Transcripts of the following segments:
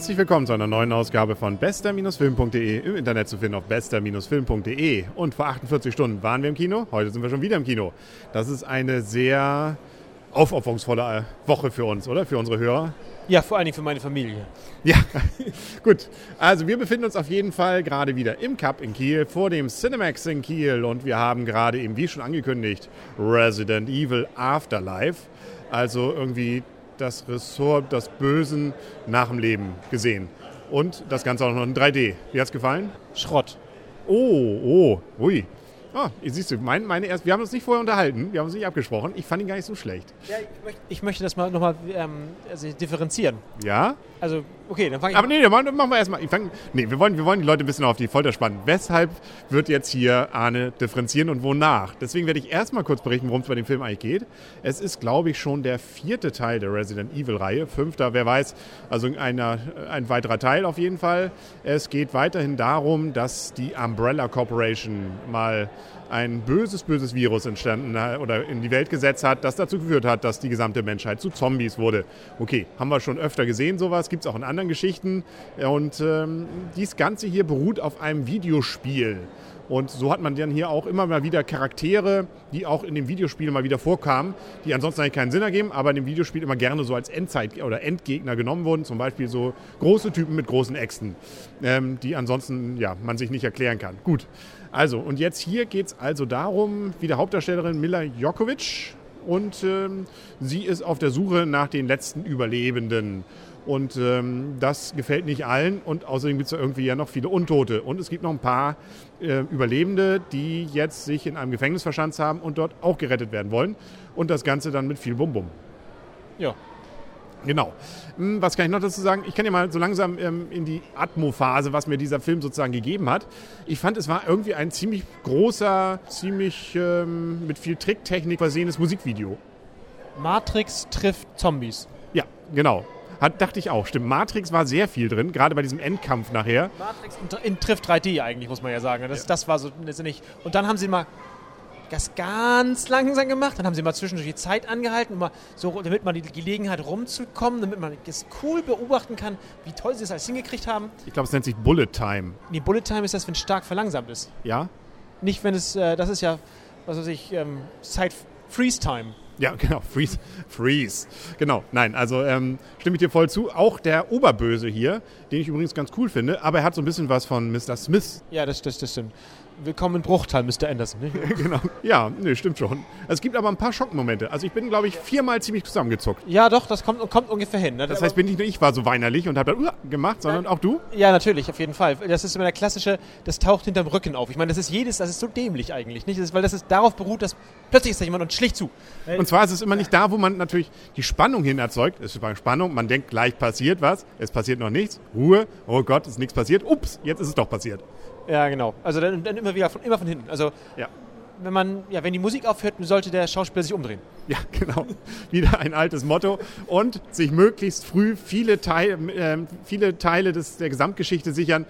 Herzlich willkommen zu einer neuen Ausgabe von bester-film.de, im Internet zu finden auf bester-film.de. Und vor 48 Stunden waren wir im Kino, heute sind wir schon wieder im Kino. Das ist eine sehr aufopferungsvolle Woche für uns, oder? Für unsere Hörer. Ja, vor allen Dingen für meine Familie. Ja, gut. Also wir befinden uns auf jeden Fall gerade wieder im Cup in Kiel, vor dem Cinemax in Kiel und wir haben gerade eben, wie schon angekündigt, Resident Evil Afterlife. Also irgendwie das Ressort des Bösen nach dem Leben gesehen. Und das Ganze auch noch in 3D. Wie hat es gefallen? Schrott. Oh, oh, ui. Ah, siehst du, mein, meine erst, wir haben uns nicht vorher unterhalten, wir haben uns nicht abgesprochen. Ich fand ihn gar nicht so schlecht. Ja, ich, möchte, ich möchte das mal nochmal ähm, also differenzieren. Ja? Also, okay, dann fange ich Aber nee, machen wir erstmal. Fang, nee, wir wollen, wir wollen die Leute ein bisschen auf die Folter spannen. Weshalb wird jetzt hier Arne differenzieren und wonach? Deswegen werde ich erstmal kurz berichten, worum es bei dem Film eigentlich geht. Es ist, glaube ich, schon der vierte Teil der Resident Evil-Reihe. Fünfter, wer weiß. Also einer, ein weiterer Teil auf jeden Fall. Es geht weiterhin darum, dass die Umbrella Corporation mal ein böses, böses Virus entstanden oder in die Welt gesetzt hat, das dazu geführt hat, dass die gesamte Menschheit zu Zombies wurde. Okay, haben wir schon öfter gesehen, sowas gibt es auch in anderen Geschichten. Und ähm, dies Ganze hier beruht auf einem Videospiel. Und so hat man dann hier auch immer mal wieder Charaktere, die auch in dem Videospiel mal wieder vorkamen, die ansonsten eigentlich keinen Sinn ergeben, aber in dem Videospiel immer gerne so als Endzeit- oder Endgegner genommen wurden. Zum Beispiel so große Typen mit großen Äxten, ähm, die ansonsten ja, man sich nicht erklären kann. Gut, also und jetzt hier geht es also darum, wie der Hauptdarstellerin Mila Jokovic und ähm, sie ist auf der Suche nach den letzten Überlebenden. Und ähm, das gefällt nicht allen. Und außerdem gibt es ja irgendwie ja noch viele Untote. Und es gibt noch ein paar äh, Überlebende, die jetzt sich in einem Gefängnis verschanzt haben und dort auch gerettet werden wollen. Und das Ganze dann mit viel Bum-Bum. Ja. Genau. Hm, was kann ich noch dazu sagen? Ich kann ja mal so langsam ähm, in die Atmo-Phase, was mir dieser Film sozusagen gegeben hat. Ich fand, es war irgendwie ein ziemlich großer, ziemlich ähm, mit viel Tricktechnik versehenes Musikvideo. Matrix trifft Zombies. Ja, genau. Hat, dachte ich auch. Stimmt, Matrix war sehr viel drin, gerade bei diesem Endkampf nachher. Matrix in, in trifft 3D eigentlich, muss man ja sagen. Das, ja. das war so nicht. Und dann haben sie mal das ganz langsam gemacht. Dann haben sie mal zwischendurch die Zeit angehalten, mal so, damit man die Gelegenheit rumzukommen, damit man das cool beobachten kann, wie toll sie es alles hingekriegt haben. Ich glaube, es nennt sich Bullet Time. Nee, Bullet Time ist das, wenn es stark verlangsamt ist. Ja? Nicht, wenn es, äh, das ist ja, was weiß ich, ähm, Zeit Freeze Time. Ja, genau, Freeze. Freeze. Genau, nein, also ähm, stimme ich dir voll zu. Auch der Oberböse hier, den ich übrigens ganz cool finde, aber er hat so ein bisschen was von Mr. Smith. Ja, das, das, das stimmt. Willkommen in Bruchteil, Mr. Anderson. Ne? genau. Ja, nee, stimmt schon. Es gibt aber ein paar Schockmomente. Also ich bin, glaube ich, viermal ziemlich zusammengezuckt. Ja, doch, das kommt, kommt ungefähr hin. Ne? Das heißt, bin nicht nur ich war so weinerlich und habe dann uh, gemacht, sondern ja, auch du? Ja, natürlich, auf jeden Fall. Das ist immer der klassische, das taucht hinterm Rücken auf. Ich meine, das ist jedes, das ist so dämlich eigentlich, nicht? Das ist, weil das ist darauf beruht, dass plötzlich ist da jemand und schlicht zu. Und zwar ist es immer nicht da, wo man natürlich die Spannung hin erzeugt. Es ist Spannung, man denkt, gleich passiert was, es passiert noch nichts. Ruhe, oh Gott, ist nichts passiert. Ups, jetzt ist es doch passiert. Ja, genau. Also dann, dann immer wieder von, immer von hinten. Also ja. wenn man, ja, wenn die Musik aufhört, sollte der Schauspieler sich umdrehen. Ja, genau. Wieder ein altes Motto. Und sich möglichst früh viele, Teil, äh, viele Teile des, der Gesamtgeschichte sichern,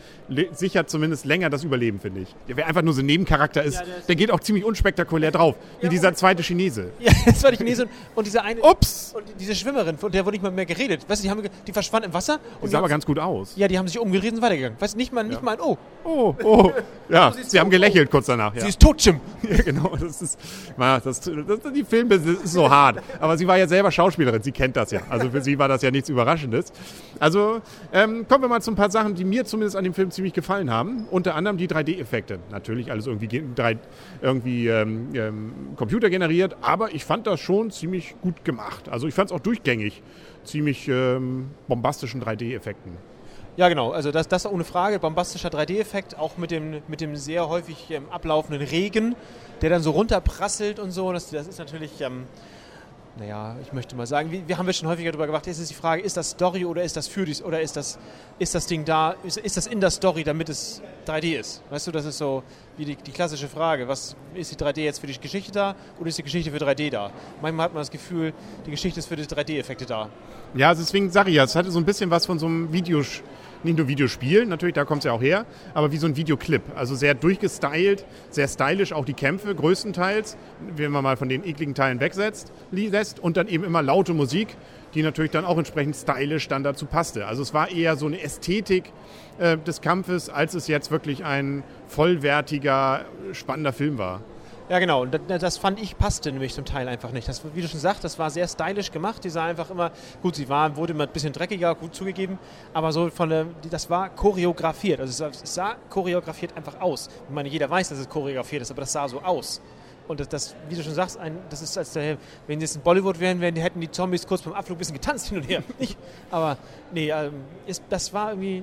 sichert zumindest länger das Überleben, finde ich. Der, wer einfach nur so ein Nebencharakter ist, ja, der, ist der, geht auch ziemlich unspektakulär drauf. Wie ja, dieser zweite Chinese. Ja, das die Chinese und diese eine. Ups! Und diese Schwimmerin, von der wurde nicht mal mehr geredet. Weißt du, die, haben, die verschwand im Wasser. Und die sah aber ganz gut aus. Ja, die haben sich umgedreht und weitergegangen. Weißt du, nicht mal, nicht mal ein Oh. Oh, oh. Ja, sie haben gelächelt oh. kurz danach. Sie ist tot, Jim. Ja, genau. Das ist, das, das, das, die Filme ist so hart. Aber sie war ja selber Schauspielerin, sie kennt das ja. Also für sie war das ja nichts Überraschendes. Also ähm, kommen wir mal zu ein paar Sachen, die mir zumindest an dem Film ziemlich gefallen haben. Unter anderem die 3D-Effekte. Natürlich alles irgendwie, irgendwie ähm, ähm, computergeneriert, aber ich fand das schon ziemlich gut gemacht. Also ich fand es auch durchgängig ziemlich ähm, bombastischen 3D-Effekten. Ja, genau. Also das, das ohne Frage. Bombastischer 3D-Effekt, auch mit dem, mit dem sehr häufig ähm, ablaufenden Regen, der dann so runterprasselt und so. Das, das ist natürlich, ähm, naja, ich möchte mal sagen, wir, wir haben wir schon häufiger darüber gemacht, ist es die Frage, ist das Story oder ist das für die, oder ist das, ist das Ding da, ist, ist das in der Story, damit es 3D ist? Weißt du, das ist so wie die, die klassische Frage, was ist die 3D jetzt für die Geschichte da oder ist die Geschichte für 3D da? Manchmal hat man das Gefühl, die Geschichte ist für die 3D-Effekte da. Ja, also deswegen sage ich ja, es hatte so ein bisschen was von so einem Videospiel nicht nur Videospiel, natürlich, da kommt es ja auch her, aber wie so ein Videoclip. Also sehr durchgestylt, sehr stylisch auch die Kämpfe größtenteils, wenn man mal von den ekligen Teilen wegsetzt, lässt und dann eben immer laute Musik, die natürlich dann auch entsprechend stylisch dann dazu passte. Also es war eher so eine Ästhetik äh, des Kampfes, als es jetzt wirklich ein vollwertiger, spannender Film war. Ja, genau. Und das, das, fand ich passte nämlich zum Teil einfach nicht. Das, wie du schon sagst, das war sehr stylisch gemacht. Die sah einfach immer, gut, sie war, wurde immer ein bisschen dreckiger, gut zugegeben, aber so von der, das war choreografiert. Also es, sah choreografiert einfach aus. Ich meine, jeder weiß, dass es choreografiert ist, aber das sah so aus. Und das, das, wie du schon sagst, ein, das ist als der, wenn jetzt in Bollywood wären, wären, hätten die Zombies kurz beim Abflug ein bisschen getanzt hin und her. Nicht? Aber nee, ähm, ist, das war irgendwie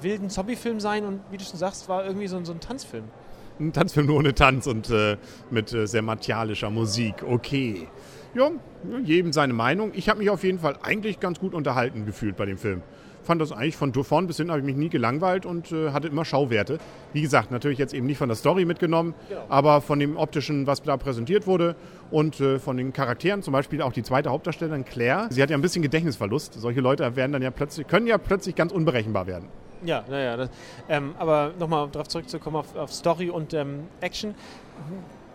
wilden Zombie-Film sein und wie du schon sagst, war irgendwie so, so ein Tanzfilm ein Tanzfilm nur ohne Tanz und äh, mit äh, sehr martialischer Musik. Okay. Ja, jedem seine Meinung. Ich habe mich auf jeden Fall eigentlich ganz gut unterhalten gefühlt bei dem Film. Fand das eigentlich von vorn bis hinten habe ich mich nie gelangweilt und äh, hatte immer Schauwerte. Wie gesagt, natürlich jetzt eben nicht von der Story mitgenommen, genau. aber von dem optischen, was da präsentiert wurde und äh, von den Charakteren, zum Beispiel auch die zweite Hauptdarstellerin Claire. Sie hat ja ein bisschen Gedächtnisverlust. Solche Leute werden dann ja plötzlich, können ja plötzlich ganz unberechenbar werden. Ja, naja. Das, ähm, aber nochmal darauf zurückzukommen auf, auf Story und ähm, Action.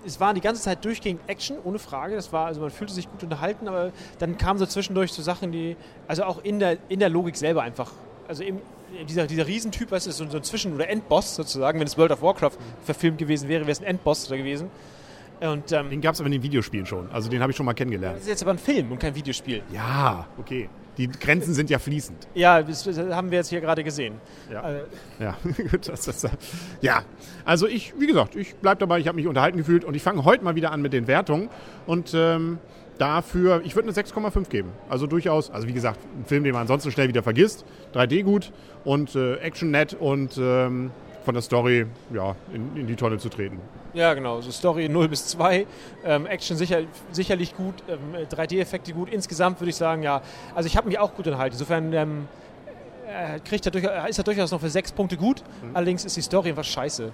Es war die ganze Zeit durchgehend Action, ohne Frage. Das war, also man fühlte sich gut unterhalten, aber dann kamen so zwischendurch so Sachen, die, also auch in der, in der Logik selber einfach, also im, dieser, dieser Riesentyp, was ist so, so ein Zwischen- oder Endboss sozusagen, wenn es World of Warcraft verfilmt gewesen wäre, wäre es ein Endboss da gewesen. Und, ähm, den gab es aber in den Videospielen schon. Also den habe ich schon mal kennengelernt. Das ist jetzt aber ein Film und kein Videospiel. Ja, okay. Die Grenzen sind ja fließend. Ja, das haben wir jetzt hier gerade gesehen. Ja, äh. ja. das, das, ja. also ich, wie gesagt, ich bleibe dabei, ich habe mich unterhalten gefühlt und ich fange heute mal wieder an mit den Wertungen und ähm, dafür, ich würde eine 6,5 geben. Also durchaus, also wie gesagt, ein Film, den man ansonsten schnell wieder vergisst, 3D gut und äh, Action nett und ähm, von der Story ja, in, in die Tonne zu treten. Ja, genau. So Story 0 bis 2. Ähm, Action sicher, sicherlich gut. Ähm, 3D-Effekte gut. Insgesamt würde ich sagen, ja. Also ich habe mich auch gut enthalten. Insofern ähm, äh, kriegt er durch, ist er durchaus noch für 6 Punkte gut. Mhm. Allerdings ist die Story einfach scheiße.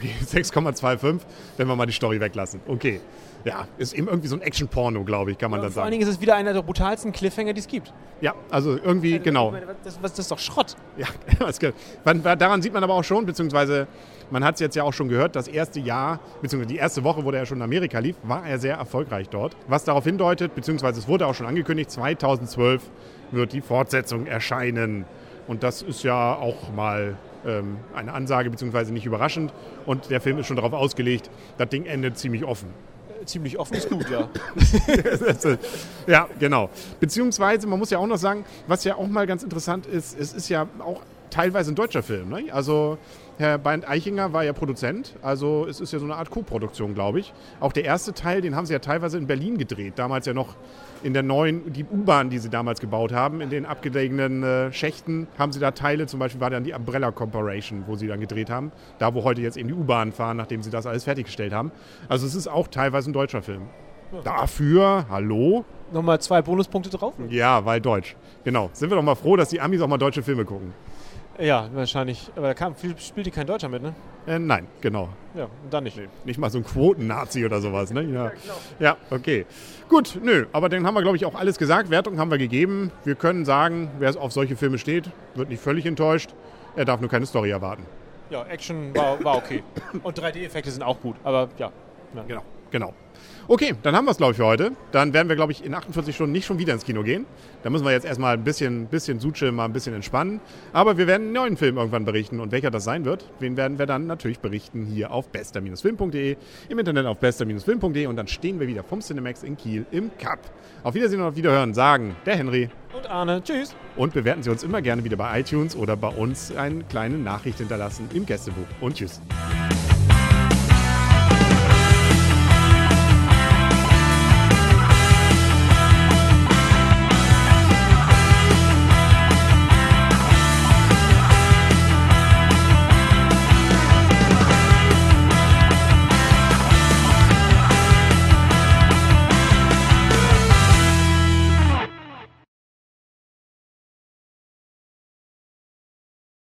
Okay, 6,25, wenn wir mal die Story weglassen. Okay. Ja, ist eben irgendwie so ein Action-Porno, glaube ich, kann man ja, dann sagen. Vor allen Dingen ist es wieder einer der brutalsten Cliffhanger, die es gibt. Ja, also irgendwie, also, genau. Das, das, ist doch Schrott. Ja, daran sieht man aber auch schon, beziehungsweise man hat es jetzt ja auch schon gehört, das erste Jahr, beziehungsweise die erste Woche, wo er schon in Amerika lief, war er sehr erfolgreich dort. Was darauf hindeutet, beziehungsweise es wurde auch schon angekündigt, 2012 wird die Fortsetzung erscheinen. Und das ist ja auch mal ähm, eine Ansage, beziehungsweise nicht überraschend. Und der Film ist schon darauf ausgelegt, das Ding endet ziemlich offen ziemlich offen ist gut, ja. ja, genau. Beziehungsweise, man muss ja auch noch sagen, was ja auch mal ganz interessant ist, es ist ja auch teilweise ein deutscher Film. Ne? Also Herr Bernd Eichinger war ja Produzent, also es ist ja so eine Art Co-Produktion, glaube ich. Auch der erste Teil, den haben sie ja teilweise in Berlin gedreht, damals ja noch in der neuen, die U-Bahn, die sie damals gebaut haben, in den abgelegenen äh, Schächten, haben sie da Teile, zum Beispiel war dann die Umbrella Corporation, wo sie dann gedreht haben, da wo heute jetzt eben die U-Bahn fahren, nachdem sie das alles fertiggestellt haben. Also es ist auch teilweise ein deutscher Film. Dafür, hallo? Nochmal zwei Bonuspunkte drauf? Ja, weil Deutsch. Genau. Sind wir doch mal froh, dass die Amis auch mal deutsche Filme gucken. Ja, wahrscheinlich. Aber da kam, spielte kein Deutscher mit, ne? Äh, nein, genau. Ja, und dann nicht. Nee, nicht mal so ein Quoten-Nazi oder sowas, ne? Ja. ja, genau. ja, okay. Gut, nö, aber dann haben wir, glaube ich, auch alles gesagt. Wertung haben wir gegeben. Wir können sagen, wer auf solche Filme steht, wird nicht völlig enttäuscht. Er darf nur keine Story erwarten. Ja, Action war, war okay. Und 3D-Effekte sind auch gut, aber ja. ja. Genau, genau. Okay, dann haben wir es, glaube ich, für heute. Dann werden wir, glaube ich, in 48 Stunden nicht schon wieder ins Kino gehen. Da müssen wir jetzt erstmal ein bisschen, bisschen Suche, mal ein bisschen entspannen. Aber wir werden einen neuen Film irgendwann berichten. Und welcher das sein wird, den werden wir dann natürlich berichten hier auf bester-film.de, im Internet auf bester-film.de und dann stehen wir wieder vom Cinemax in Kiel im Cup. Auf Wiedersehen und auf Wiederhören sagen der Henry und Arne. Tschüss. Und bewerten Sie uns immer gerne wieder bei iTunes oder bei uns eine kleine Nachricht hinterlassen im Gästebuch. Und tschüss.